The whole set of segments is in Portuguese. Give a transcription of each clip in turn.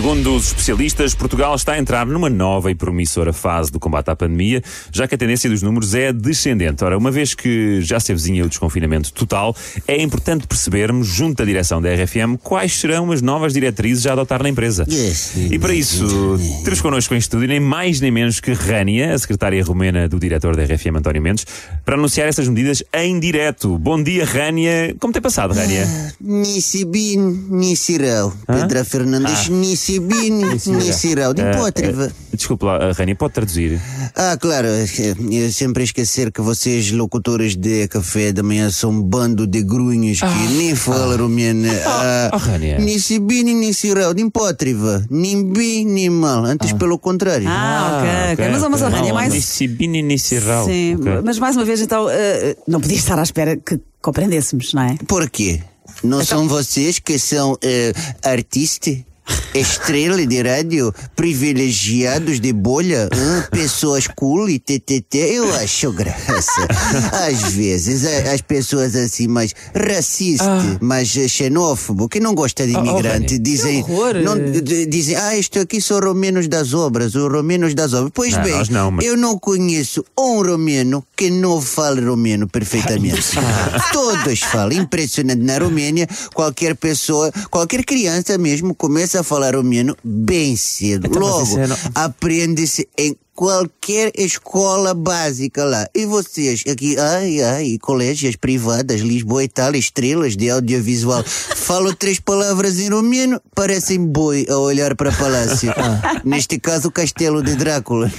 Segundo os especialistas, Portugal está a entrar numa nova e promissora fase do combate à pandemia, já que a tendência dos números é descendente. Ora, uma vez que já se avizinha o desconfinamento total, é importante percebermos, junto da direção da RFM, quais serão as novas diretrizes a adotar na empresa. E para isso, temos connosco em estúdio nem mais nem menos que Rânia, a secretária romena do diretor da RFM, António Mendes, para anunciar essas medidas em direto. Bom dia, Rânia. Como tem passado, Rânia? Nisi bin, nisi rau. Pedra Fernandes, nisi bin, nisi rau. De Pótriva. Desculpe lá, Rânia, pode traduzir? Ah, claro, eu sempre esquecer que vocês, locutores de café da manhã, são um bando de grunhos que nem falam romeno. ah, Rania. Nisi bin, nisi rau. De Pótriva. Nem bem, nem mal. Antes, pelo contrário. Ah, ok, ok. Mas, mas a Rania, mais. Bini, nesse rau. Sim, mas mais uma vez, então, eh, não podia estar à espera que compreendêssemos, não é? Por quê? Não são vocês que são eh, artistas? Estrela de rádio, privilegiados de bolha, hã? pessoas cool e ttt, eu acho graça. Às vezes, a- as pessoas assim mais racistas, mais eh, xenófobo, que não gostam de Ah, oh, imigrante, Rani. dizem, não, dizem, ah, isto aqui são romenos das obras, os romenos das obras. Pois Não, bem, não, mas- eu não conheço um romeno que não fale romeno perfeitamente. Todos falam. Impressionante. Na Romênia, qualquer pessoa, qualquer criança mesmo, começa a falar romeno bem cedo. Então, Logo, é aprende-se em qualquer escola básica lá. E vocês aqui, ai, ai, colégios privadas, Lisboa e tal, estrelas de audiovisual, falam três palavras em romeno, parecem boi a olhar para palácio. Neste caso, o castelo de Drácula.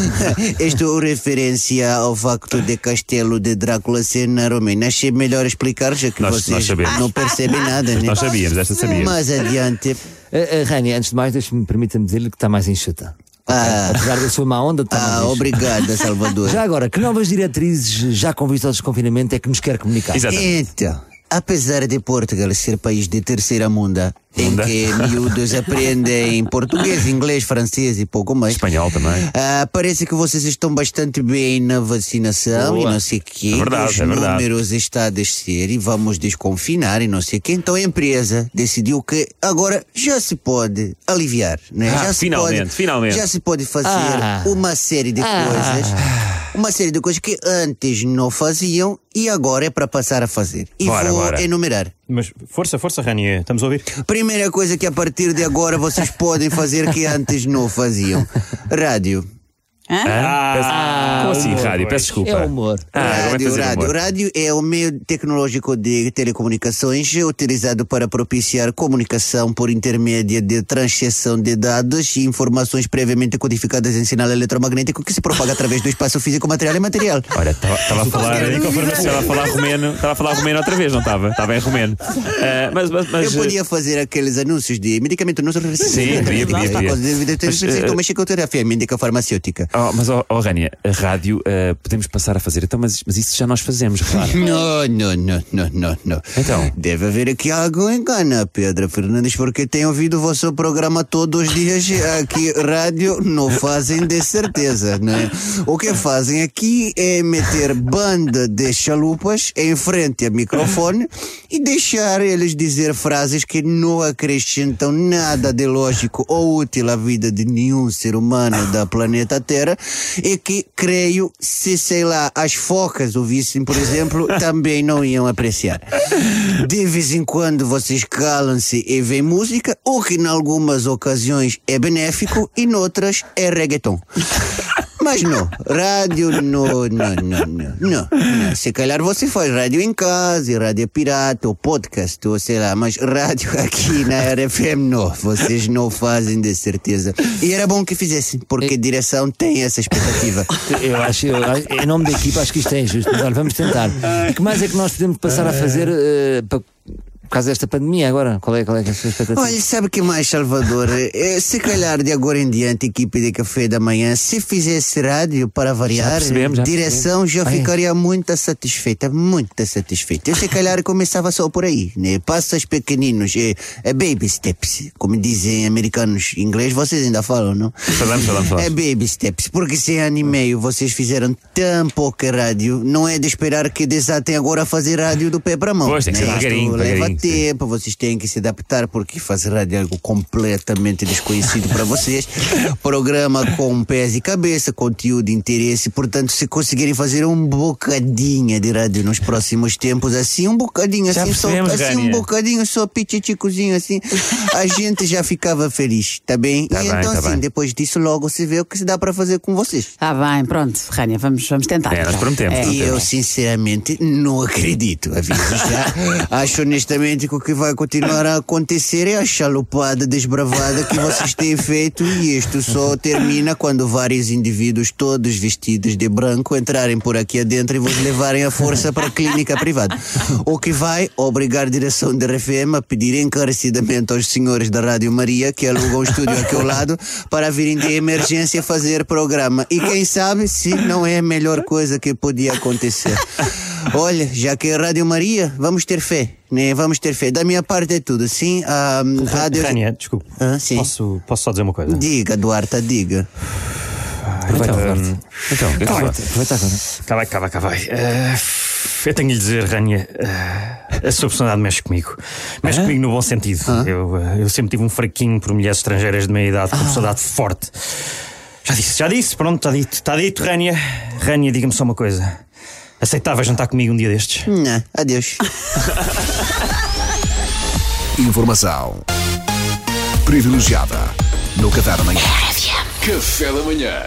Isto é referência ao facto de castelo de Drácula ser na Romênia. Achei melhor explicar, já que Nós- vocês nós não percebem nada, né? Nós sabíamos, esta sabíamos. Mais adiante. Uh, Rani, antes de mais, deixe-me permita-me dizer-lhe que está mais enxuta. Ah. Apesar da sua má onda, está mais Ah, obrigada, Salvador. Já agora, que novas diretrizes, já com vista ao desconfinamento, é que nos quer comunicar? Exatamente. Então, apesar de Portugal ser país de terceira munda, em que miúdos aprendem português, inglês, francês e pouco mais. Espanhol também. Ah, parece que vocês estão bastante bem na vacinação Boa. e não sei o quê. É verdade, Os é verdade. números estão a descer e vamos desconfinar e não sei o quê. Então a empresa decidiu que agora já se pode aliviar, né? Ah, já se finalmente, pode, finalmente. Já se pode fazer Ah. uma série de coisas. Uma série de coisas que antes não faziam e agora é para passar a fazer. E Bora, vou bora. enumerar. Mas força, força, Ranier, estamos a ouvir? Primeira coisa que a partir de agora vocês podem fazer que antes não faziam: rádio. Ah, Como assim, rádio? Peço desculpa. É humor. Ah, agora vai rádio, fazer rádio. humor. rádio é o meio tecnológico de telecomunicações utilizado para propiciar comunicação por intermédio de transmissão de dados e informações previamente codificadas em sinal eletromagnético que se propaga através do espaço físico, material e material. Olha, estava a falar, estava a falar romeno, estava a falar romeno outra vez, não estava? Estava em romeno. Ah, mas, mas, mas, Eu podia fazer aqueles anúncios de medicamento não Sim, podia, podia, podia. Mas, eh, médica farmacêutica. Oh, mas, oh, oh Rania, a rádio ah, podemos passar a fazer, então, mas, mas isso já nós fazemos, claro. Não, não, não, não, não, não. Então? Deve haver aqui algo engana, Pedro Fernandes, porque tenho ouvido o vosso programa todos os dias aqui, rádio, não fazem de certeza, né? O que fazem aqui é meter banda de chalupas em frente ao microfone e deixar eles dizer frases que não acrescentam nada de lógico ou útil à vida de nenhum ser humano da planeta Terra e que, creio, se sei lá, as focas ouvissem, por exemplo, também não iam apreciar. De vez em quando vocês calam-se e veem música, o que em algumas ocasiões é benéfico e noutras é reggaeton. Mas não, rádio não, não, não, não, não, não. Se calhar você faz rádio em casa, rádio pirata, ou podcast, ou sei lá, mas rádio aqui na RFM não, vocês não fazem de certeza. E era bom que fizessem, porque a direção tem essa expectativa. Eu acho, eu, em nome da equipa, acho que isto é injusto, mas olha, vamos tentar. E que mais é que nós podemos passar a fazer eh, para causa desta pandemia agora. Qual é, qual é, é a sua expectativa? Olha, sabe o que mais, Salvador? É, se calhar de agora em diante, equipe de café da manhã, se fizesse rádio para variar, percebemos, já direção já Ai. ficaria muito satisfeita, muito satisfeita. Eu se calhar começava só por aí, né? Passos pequeninos, é, é baby steps, como dizem americanos. Em inglês vocês ainda falam, não? Falamos, falamos, falamos. É baby steps, porque se ano e meio vocês fizeram tão pouca rádio, não é de esperar que desatem agora a fazer rádio do pé para a mão. Pois, tem que ser né? devagarinho, devagarinho, sim. Tempo, vocês têm que se adaptar, porque fazer rádio é algo completamente desconhecido para vocês. Programa com pés e cabeça, conteúdo, interesse, portanto, se conseguirem fazer um bocadinho de rádio nos próximos tempos, assim, um bocadinho, Já assim, só, assim, um bocadinho, só pititicozinho, assim, a gente já ficava feliz, tá bem? Tá e bem, então, tá assim, bem. depois disso, logo se vê o que se dá para fazer com vocês. Ah, bem, pronto, Rania, vamos, vamos tentar. É, nós prometemos, É. E eu, sinceramente, não acredito. Aviso já. Acho honestamente o que vai continuar a acontecer é a chalupada desbravada que vocês têm feito e isto só termina quando vários indivíduos, todos vestidos de branco, entrarem por aqui adentro e vos levarem à força para a clínica privada. O que vai obrigar a direção da RFM a pedir encarecidamente aos senhores da Rádio Maria que alugam um estúdio aqui ao lado para virem de emergência fazer programa. E quem sabe se não é a melhor coisa que podia acontecer. Olha, já que é Rádio Maria, vamos ter fé, né? Vamos ter fé. Da minha parte é tudo, sim. A rádio... Rania, desculpe. Ah, sim. Posso, posso só dizer uma coisa? Diga, Duarte, diga. Aproveita, Então. Então, o que que Calma. foi? Aproveita agora. Cá vai, cá vai, cá vai. Eh, eu tenho de lhe dizer, Rania, eh, a sua personalidade mexe comigo. Mexe comigo no bom sentido. Eu, eh, eu sempre tive um fraquinho por mulheres estrangeiras de meia idade, com personalidade forte. Já disse, já disse, pronto, está dito. Está dito, Rania. Rania, diga-me só uma coisa. Aceitava jantar comigo um dia destes? Não, adeus. Informação privilegiada no Café da Manhã. Café da manhã.